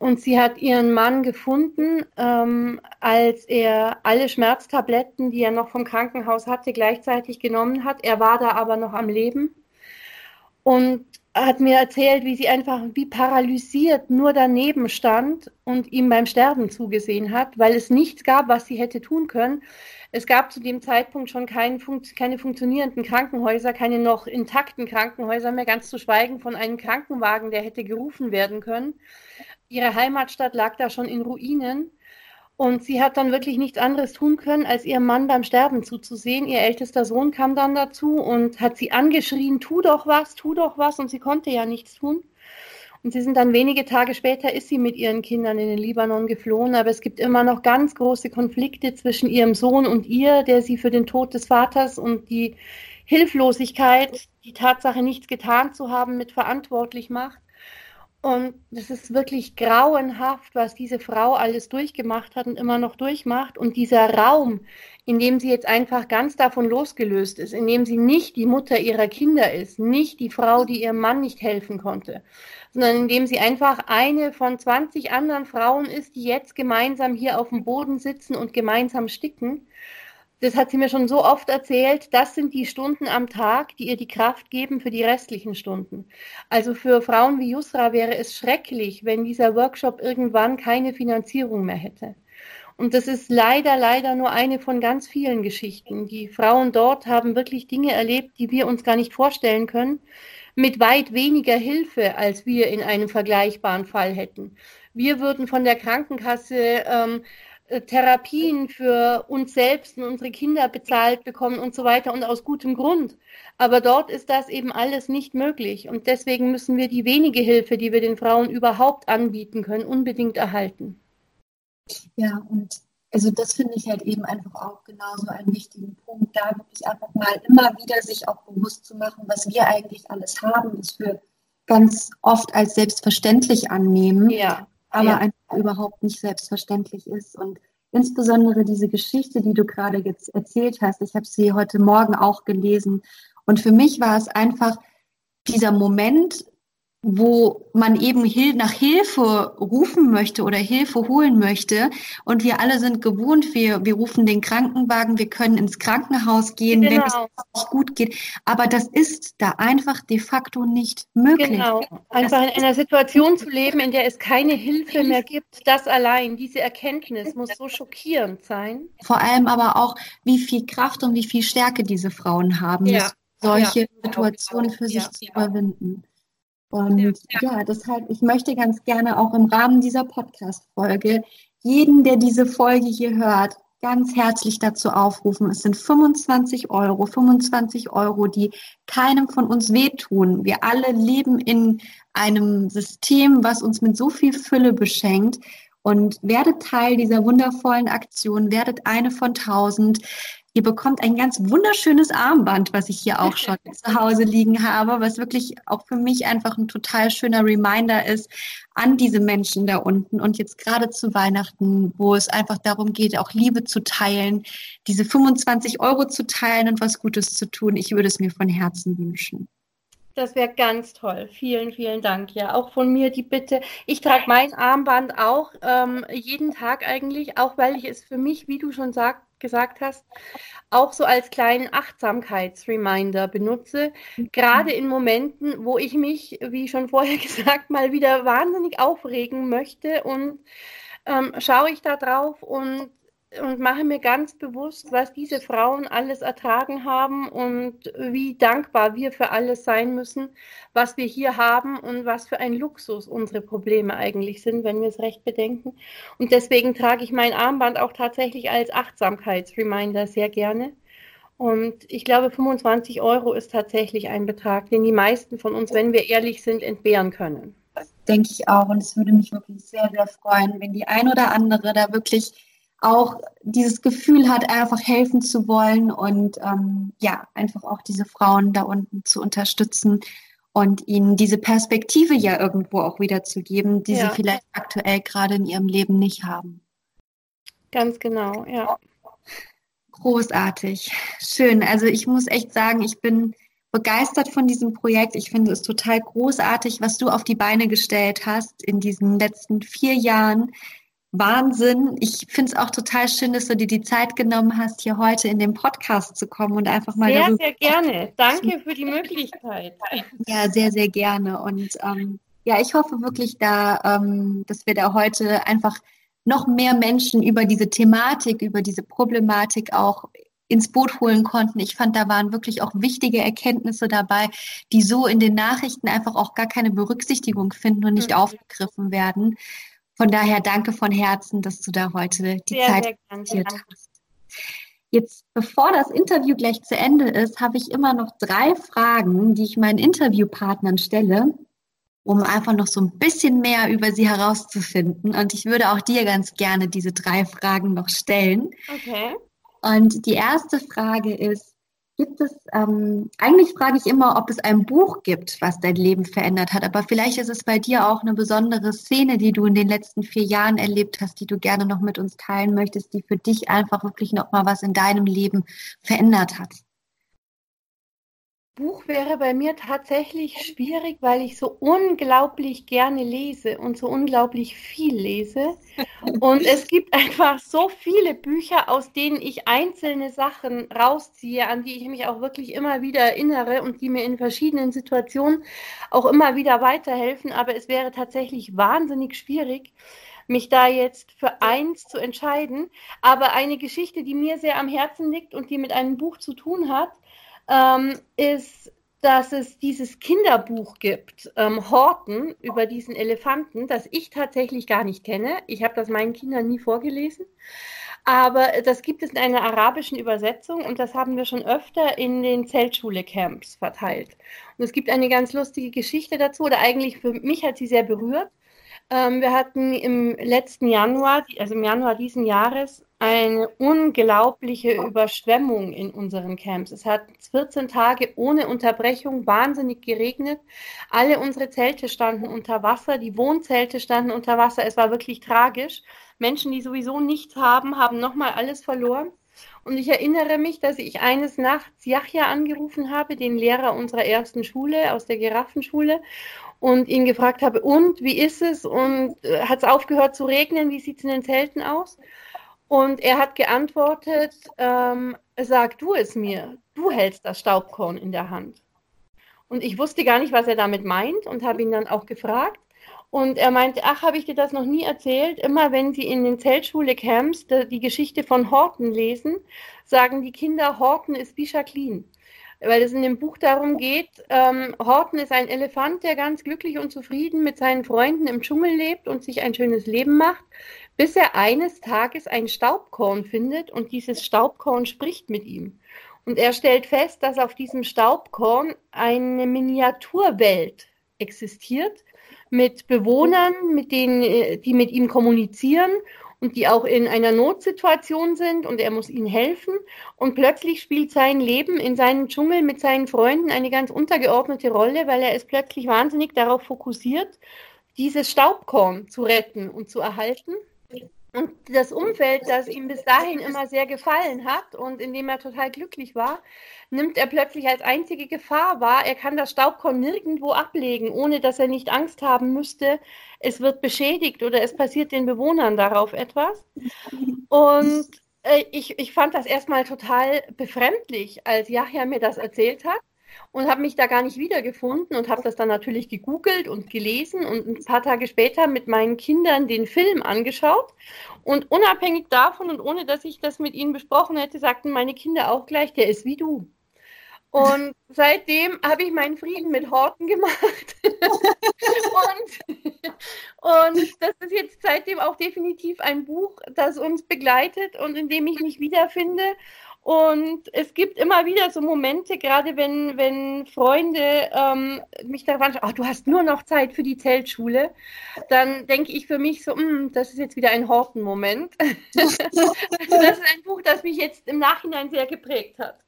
Und sie hat ihren Mann gefunden, ähm, als er alle Schmerztabletten, die er noch vom Krankenhaus hatte, gleichzeitig genommen hat. Er war da aber noch am Leben und hat mir erzählt, wie sie einfach wie paralysiert nur daneben stand und ihm beim Sterben zugesehen hat, weil es nichts gab, was sie hätte tun können. Es gab zu dem Zeitpunkt schon kein, keine funktionierenden Krankenhäuser, keine noch intakten Krankenhäuser mehr, ganz zu schweigen von einem Krankenwagen, der hätte gerufen werden können. Ihre Heimatstadt lag da schon in Ruinen. Und sie hat dann wirklich nichts anderes tun können, als ihrem Mann beim Sterben zuzusehen. Ihr ältester Sohn kam dann dazu und hat sie angeschrien, tu doch was, tu doch was. Und sie konnte ja nichts tun. Und sie sind dann wenige Tage später, ist sie mit ihren Kindern in den Libanon geflohen. Aber es gibt immer noch ganz große Konflikte zwischen ihrem Sohn und ihr, der sie für den Tod des Vaters und die Hilflosigkeit, die Tatsache, nichts getan zu haben, mit verantwortlich macht. Und das ist wirklich grauenhaft, was diese Frau alles durchgemacht hat und immer noch durchmacht. Und dieser Raum, in dem sie jetzt einfach ganz davon losgelöst ist, in dem sie nicht die Mutter ihrer Kinder ist, nicht die Frau, die ihrem Mann nicht helfen konnte, sondern in dem sie einfach eine von 20 anderen Frauen ist, die jetzt gemeinsam hier auf dem Boden sitzen und gemeinsam sticken das hat sie mir schon so oft erzählt, das sind die Stunden am Tag, die ihr die Kraft geben für die restlichen Stunden. Also für Frauen wie Yusra wäre es schrecklich, wenn dieser Workshop irgendwann keine Finanzierung mehr hätte. Und das ist leider, leider nur eine von ganz vielen Geschichten. Die Frauen dort haben wirklich Dinge erlebt, die wir uns gar nicht vorstellen können, mit weit weniger Hilfe, als wir in einem vergleichbaren Fall hätten. Wir würden von der Krankenkasse ähm, äh, Therapien für uns selbst und unsere Kinder bezahlt bekommen und so weiter und aus gutem Grund. Aber dort ist das eben alles nicht möglich und deswegen müssen wir die wenige Hilfe, die wir den Frauen überhaupt anbieten können, unbedingt erhalten. Ja, und also das finde ich halt eben einfach auch genauso einen wichtigen Punkt, da wirklich einfach mal immer wieder sich auch bewusst zu machen, was wir eigentlich alles haben, das wir ganz oft als selbstverständlich annehmen. Ja aber ja. einfach überhaupt nicht selbstverständlich ist. Und insbesondere diese Geschichte, die du gerade jetzt erzählt hast, ich habe sie heute Morgen auch gelesen. Und für mich war es einfach dieser Moment, wo man eben nach Hilfe rufen möchte oder Hilfe holen möchte. Und wir alle sind gewohnt, wir, wir rufen den Krankenwagen, wir können ins Krankenhaus gehen, genau. wenn es nicht gut geht. Aber das ist da einfach de facto nicht möglich. Genau. Einfach in einer Situation zu leben, in der es keine Hilfe mehr gibt, das allein, diese Erkenntnis muss so schockierend sein. Vor allem aber auch, wie viel Kraft und wie viel Stärke diese Frauen haben, ja. solche ja. Situationen für sich ja. zu überwinden. Und ja. ja, deshalb, ich möchte ganz gerne auch im Rahmen dieser Podcast-Folge jeden, der diese Folge hier hört, ganz herzlich dazu aufrufen. Es sind 25 Euro, 25 Euro, die keinem von uns wehtun. Wir alle leben in einem System, was uns mit so viel Fülle beschenkt. Und werdet Teil dieser wundervollen Aktion, werdet eine von tausend. Ihr bekommt ein ganz wunderschönes Armband, was ich hier auch schon zu Hause liegen habe, was wirklich auch für mich einfach ein total schöner Reminder ist an diese Menschen da unten und jetzt gerade zu Weihnachten, wo es einfach darum geht, auch Liebe zu teilen, diese 25 Euro zu teilen und was Gutes zu tun. Ich würde es mir von Herzen wünschen. Das wäre ganz toll. Vielen, vielen Dank. Ja, auch von mir die Bitte. Ich trage mein Armband auch ähm, jeden Tag eigentlich, auch weil ich es für mich, wie du schon sagst, gesagt hast, auch so als kleinen Achtsamkeitsreminder benutze, gerade in Momenten, wo ich mich, wie schon vorher gesagt, mal wieder wahnsinnig aufregen möchte und ähm, schaue ich da drauf und und mache mir ganz bewusst, was diese Frauen alles ertragen haben und wie dankbar wir für alles sein müssen, was wir hier haben und was für ein Luxus unsere Probleme eigentlich sind, wenn wir es recht bedenken. Und deswegen trage ich mein Armband auch tatsächlich als Achtsamkeitsreminder sehr gerne. Und ich glaube, 25 Euro ist tatsächlich ein Betrag, den die meisten von uns, wenn wir ehrlich sind, entbehren können. Denke ich auch. Und es würde mich wirklich sehr, sehr freuen, wenn die ein oder andere da wirklich auch dieses Gefühl hat, einfach helfen zu wollen und ähm, ja, einfach auch diese Frauen da unten zu unterstützen und ihnen diese Perspektive ja irgendwo auch wieder zu geben, die ja. sie vielleicht aktuell gerade in ihrem Leben nicht haben. Ganz genau, ja. Großartig, schön. Also ich muss echt sagen, ich bin begeistert von diesem Projekt. Ich finde es total großartig, was du auf die Beine gestellt hast in diesen letzten vier Jahren Wahnsinn. Ich finde es auch total schön, dass du dir die Zeit genommen hast, hier heute in den Podcast zu kommen und einfach mal. Sehr, sehr gerne. Danke für die Möglichkeit. Ja, sehr, sehr gerne. Und ähm, ja, ich hoffe wirklich da, ähm, dass wir da heute einfach noch mehr Menschen über diese Thematik, über diese Problematik auch ins Boot holen konnten. Ich fand, da waren wirklich auch wichtige Erkenntnisse dabei, die so in den Nachrichten einfach auch gar keine Berücksichtigung finden und nicht mhm. aufgegriffen werden. Von daher danke von Herzen, dass du da heute die sehr, Zeit investiert hast. Jetzt, bevor das Interview gleich zu Ende ist, habe ich immer noch drei Fragen, die ich meinen Interviewpartnern stelle, um einfach noch so ein bisschen mehr über sie herauszufinden. Und ich würde auch dir ganz gerne diese drei Fragen noch stellen. Okay. Und die erste Frage ist, Gibt es, ähm, eigentlich frage ich immer, ob es ein Buch gibt, was dein Leben verändert hat, aber vielleicht ist es bei dir auch eine besondere Szene, die du in den letzten vier Jahren erlebt hast, die du gerne noch mit uns teilen möchtest, die für dich einfach wirklich nochmal was in deinem Leben verändert hat. Buch wäre bei mir tatsächlich schwierig, weil ich so unglaublich gerne lese und so unglaublich viel lese. Und es gibt einfach so viele Bücher, aus denen ich einzelne Sachen rausziehe, an die ich mich auch wirklich immer wieder erinnere und die mir in verschiedenen Situationen auch immer wieder weiterhelfen. Aber es wäre tatsächlich wahnsinnig schwierig, mich da jetzt für eins zu entscheiden. Aber eine Geschichte, die mir sehr am Herzen liegt und die mit einem Buch zu tun hat, ähm, ist, dass es dieses Kinderbuch gibt, ähm, Horten, über diesen Elefanten, das ich tatsächlich gar nicht kenne. Ich habe das meinen Kindern nie vorgelesen. Aber das gibt es in einer arabischen Übersetzung und das haben wir schon öfter in den Zeltschule-Camps verteilt. Und es gibt eine ganz lustige Geschichte dazu, oder eigentlich für mich hat sie sehr berührt. Ähm, wir hatten im letzten Januar, also im Januar diesen Jahres, eine unglaubliche Überschwemmung in unseren Camps. Es hat 14 Tage ohne Unterbrechung wahnsinnig geregnet. Alle unsere Zelte standen unter Wasser, die Wohnzelte standen unter Wasser. Es war wirklich tragisch. Menschen, die sowieso nichts haben, haben nochmal alles verloren. Und ich erinnere mich, dass ich eines Nachts Yachja angerufen habe, den Lehrer unserer ersten Schule aus der Giraffenschule, und ihn gefragt habe, und wie ist es? Und äh, hat es aufgehört zu regnen? Wie sieht es in den Zelten aus? Und er hat geantwortet, ähm, sag du es mir, du hältst das Staubkorn in der Hand. Und ich wusste gar nicht, was er damit meint und habe ihn dann auch gefragt. Und er meinte, ach, habe ich dir das noch nie erzählt? Immer wenn sie in den Zeltschule-Camps die Geschichte von Horten lesen, sagen die Kinder, Horten ist wie Jacqueline. Weil es in dem Buch darum geht, ähm, Horten ist ein Elefant, der ganz glücklich und zufrieden mit seinen Freunden im Dschungel lebt und sich ein schönes Leben macht bis er eines Tages ein Staubkorn findet und dieses Staubkorn spricht mit ihm. Und er stellt fest, dass auf diesem Staubkorn eine Miniaturwelt existiert mit Bewohnern, mit denen, äh, die mit ihm kommunizieren und die auch in einer Notsituation sind und er muss ihnen helfen. Und plötzlich spielt sein Leben in seinem Dschungel mit seinen Freunden eine ganz untergeordnete Rolle, weil er ist plötzlich wahnsinnig darauf fokussiert, dieses Staubkorn zu retten und zu erhalten. Und das Umfeld, das ihm bis dahin immer sehr gefallen hat und in dem er total glücklich war, nimmt er plötzlich als einzige Gefahr wahr. Er kann das Staubkorn nirgendwo ablegen, ohne dass er nicht Angst haben müsste, es wird beschädigt oder es passiert den Bewohnern darauf etwas. Und äh, ich, ich fand das erstmal total befremdlich, als Yahya mir das erzählt hat und habe mich da gar nicht wiedergefunden und habe das dann natürlich gegoogelt und gelesen und ein paar Tage später mit meinen Kindern den Film angeschaut. Und unabhängig davon und ohne dass ich das mit ihnen besprochen hätte, sagten meine Kinder auch gleich, der ist wie du. Und seitdem habe ich meinen Frieden mit Horten gemacht. und, und das ist jetzt seitdem auch definitiv ein Buch, das uns begleitet und in dem ich mich wiederfinde. Und es gibt immer wieder so Momente, gerade wenn, wenn Freunde ähm, mich daran schauen, oh, du hast nur noch Zeit für die Zeltschule, dann denke ich für mich so, mm, das ist jetzt wieder ein Horten-Moment. also das ist ein Buch, das mich jetzt im Nachhinein sehr geprägt hat.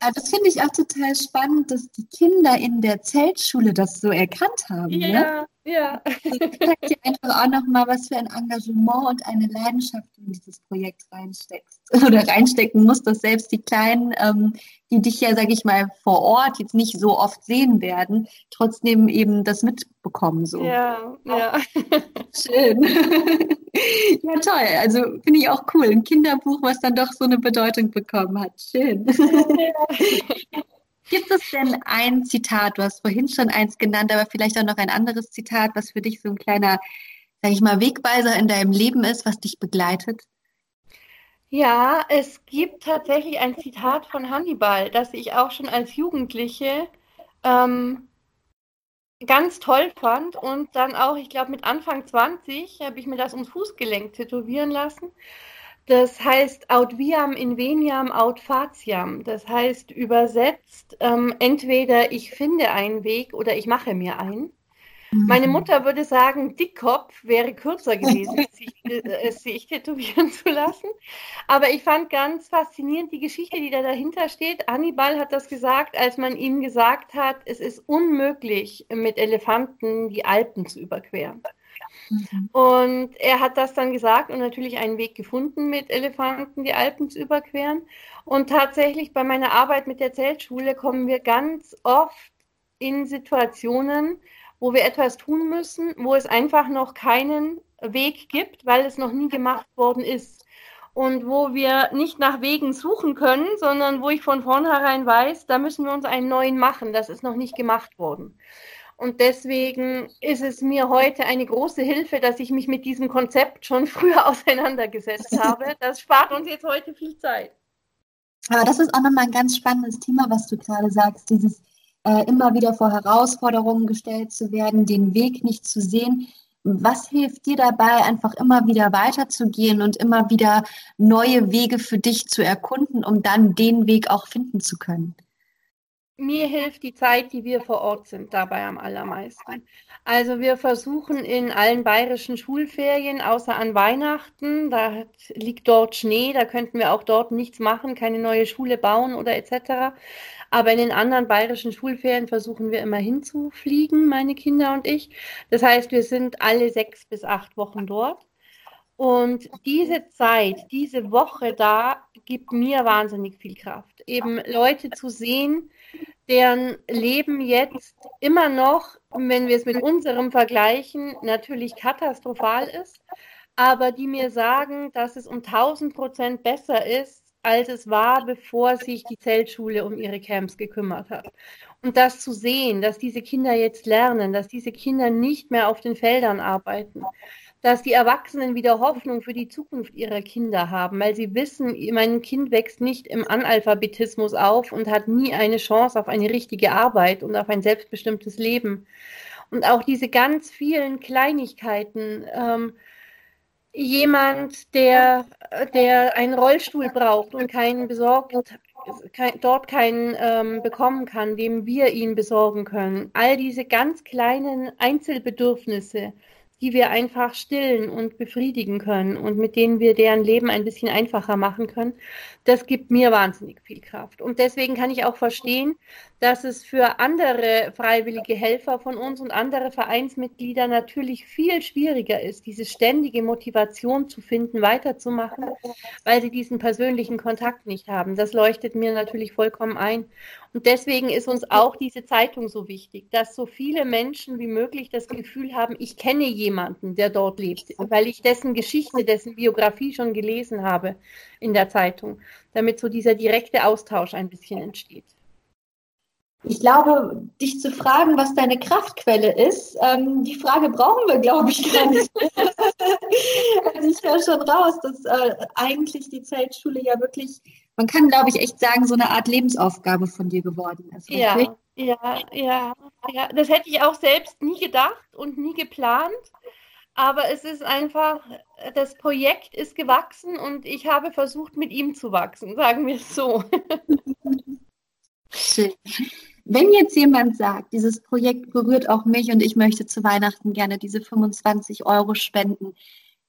Aber das finde ich auch total spannend, dass die Kinder in der Zeltschule das so erkannt haben. Ne? Ja, ne? Ja. Das zeigt dir einfach auch nochmal, was für ein Engagement und eine Leidenschaft du in dieses Projekt reinsteckst oder reinstecken musst, dass selbst die Kleinen, ähm, die dich ja, sage ich mal, vor Ort jetzt nicht so oft sehen werden, trotzdem eben das mitbekommen. So. Ja, ja. Schön. ja, toll. Also finde ich auch cool. Ein Kinderbuch, was dann doch so eine Bedeutung bekommen hat. Schön. Gibt es denn ein Zitat? Du hast vorhin schon eins genannt, aber vielleicht auch noch ein anderes Zitat, was für dich so ein kleiner, sag ich mal, Wegweiser in deinem Leben ist, was dich begleitet? Ja, es gibt tatsächlich ein Zitat von Hannibal, das ich auch schon als Jugendliche ähm, ganz toll fand und dann auch, ich glaube, mit Anfang 20 habe ich mir das ums Fußgelenk tätowieren lassen. Das heißt aut viam inveniam aut fatiam. Das heißt übersetzt, ähm, entweder ich finde einen Weg oder ich mache mir einen. Meine mhm. Mutter würde sagen, Dickkopf wäre kürzer gewesen, sich, äh, sich tätowieren zu lassen. Aber ich fand ganz faszinierend die Geschichte, die da dahinter steht. Hannibal hat das gesagt, als man ihm gesagt hat, es ist unmöglich, mit Elefanten die Alpen zu überqueren. Mhm. Und er hat das dann gesagt und natürlich einen Weg gefunden, mit Elefanten die Alpen zu überqueren. Und tatsächlich bei meiner Arbeit mit der Zeltschule kommen wir ganz oft in Situationen, wo wir etwas tun müssen, wo es einfach noch keinen Weg gibt, weil es noch nie gemacht worden ist. Und wo wir nicht nach Wegen suchen können, sondern wo ich von vornherein weiß, da müssen wir uns einen neuen machen. Das ist noch nicht gemacht worden. Und deswegen ist es mir heute eine große Hilfe, dass ich mich mit diesem Konzept schon früher auseinandergesetzt habe. Das spart uns jetzt heute viel Zeit. Aber das ist auch nochmal ein ganz spannendes Thema, was du gerade sagst, dieses äh, immer wieder vor Herausforderungen gestellt zu werden, den Weg nicht zu sehen. Was hilft dir dabei, einfach immer wieder weiterzugehen und immer wieder neue Wege für dich zu erkunden, um dann den Weg auch finden zu können? Mir hilft die Zeit, die wir vor Ort sind, dabei am allermeisten. Also wir versuchen in allen bayerischen Schulferien, außer an Weihnachten, da liegt dort Schnee, da könnten wir auch dort nichts machen, keine neue Schule bauen oder etc. Aber in den anderen bayerischen Schulferien versuchen wir immer hinzufliegen, meine Kinder und ich. Das heißt, wir sind alle sechs bis acht Wochen dort. Und diese Zeit, diese Woche da, gibt mir wahnsinnig viel Kraft. Eben Leute zu sehen, deren Leben jetzt immer noch, wenn wir es mit unserem vergleichen, natürlich katastrophal ist, aber die mir sagen, dass es um 1000 Prozent besser ist, als es war, bevor sich die Zeltschule um ihre Camps gekümmert hat. Und das zu sehen, dass diese Kinder jetzt lernen, dass diese Kinder nicht mehr auf den Feldern arbeiten, dass die Erwachsenen wieder Hoffnung für die Zukunft ihrer Kinder haben, weil sie wissen, mein Kind wächst nicht im Analphabetismus auf und hat nie eine Chance auf eine richtige Arbeit und auf ein selbstbestimmtes Leben. Und auch diese ganz vielen Kleinigkeiten, ähm, jemand, der, der einen Rollstuhl braucht und keinen besorgt, kein, dort keinen ähm, bekommen kann, dem wir ihn besorgen können. All diese ganz kleinen Einzelbedürfnisse, die wir einfach stillen und befriedigen können und mit denen wir deren Leben ein bisschen einfacher machen können, das gibt mir wahnsinnig viel Kraft. Und deswegen kann ich auch verstehen, dass es für andere freiwillige Helfer von uns und andere Vereinsmitglieder natürlich viel schwieriger ist, diese ständige Motivation zu finden, weiterzumachen, weil sie diesen persönlichen Kontakt nicht haben. Das leuchtet mir natürlich vollkommen ein. Und deswegen ist uns auch diese Zeitung so wichtig, dass so viele Menschen wie möglich das Gefühl haben, ich kenne jemanden, der dort lebt, weil ich dessen Geschichte, dessen Biografie schon gelesen habe in der Zeitung, damit so dieser direkte Austausch ein bisschen entsteht. Ich glaube, dich zu fragen, was deine Kraftquelle ist, ähm, die Frage brauchen wir, glaube ich, gar nicht. also ich höre schon raus, dass äh, eigentlich die Zeltschule ja wirklich, man kann, glaube ich, echt sagen, so eine Art Lebensaufgabe von dir geworden ist. Ja, ja, ja, ja. Das hätte ich auch selbst nie gedacht und nie geplant. Aber es ist einfach, das Projekt ist gewachsen und ich habe versucht, mit ihm zu wachsen, sagen wir es so. Schön. Wenn jetzt jemand sagt, dieses Projekt berührt auch mich und ich möchte zu Weihnachten gerne diese 25 Euro spenden,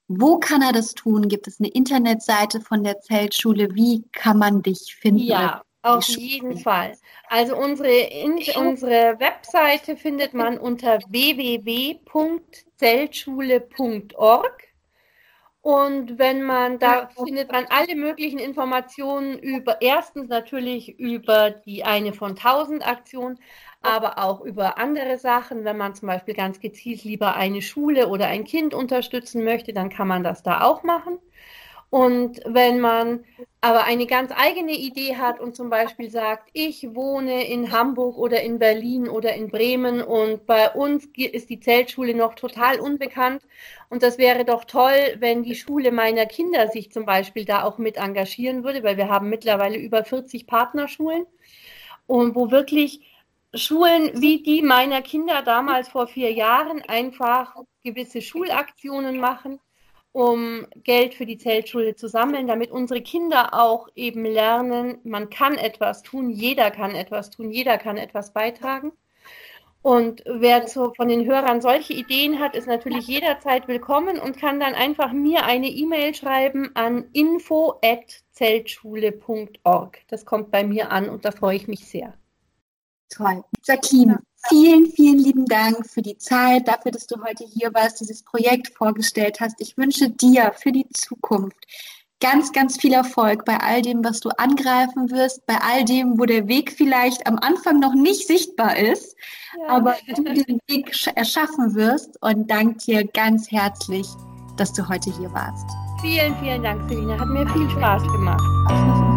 wo kann er das tun? Gibt es eine Internetseite von der Zeltschule? Wie kann man dich finden? Ja, auf jeden Fall. Also unsere, in, unsere Webseite findet man unter www.zeltschule.org. Und wenn man, da findet man alle möglichen Informationen über, erstens natürlich über die eine von 1000 Aktion, aber auch über andere Sachen. Wenn man zum Beispiel ganz gezielt lieber eine Schule oder ein Kind unterstützen möchte, dann kann man das da auch machen. Und wenn man aber eine ganz eigene Idee hat und zum Beispiel sagt, ich wohne in Hamburg oder in Berlin oder in Bremen und bei uns ist die Zeltschule noch total unbekannt und das wäre doch toll, wenn die Schule meiner Kinder sich zum Beispiel da auch mit engagieren würde, weil wir haben mittlerweile über 40 Partnerschulen und wo wirklich Schulen wie die meiner Kinder damals vor vier Jahren einfach gewisse Schulaktionen machen um Geld für die Zeltschule zu sammeln, damit unsere Kinder auch eben lernen, man kann etwas tun, jeder kann etwas tun, jeder kann etwas beitragen. Und wer zu, von den Hörern solche Ideen hat, ist natürlich jederzeit willkommen und kann dann einfach mir eine E-Mail schreiben an info@zeltschule.org. Das kommt bei mir an und da freue ich mich sehr. Toll. Jacqueline, vielen, vielen lieben Dank für die Zeit, dafür, dass du heute hier warst, dieses Projekt vorgestellt hast. Ich wünsche dir für die Zukunft ganz, ganz viel Erfolg bei all dem, was du angreifen wirst, bei all dem, wo der Weg vielleicht am Anfang noch nicht sichtbar ist, ja. aber du den Weg erschaffen wirst und danke dir ganz herzlich, dass du heute hier warst. Vielen, vielen Dank, Selina. Hat mir viel Spaß gemacht.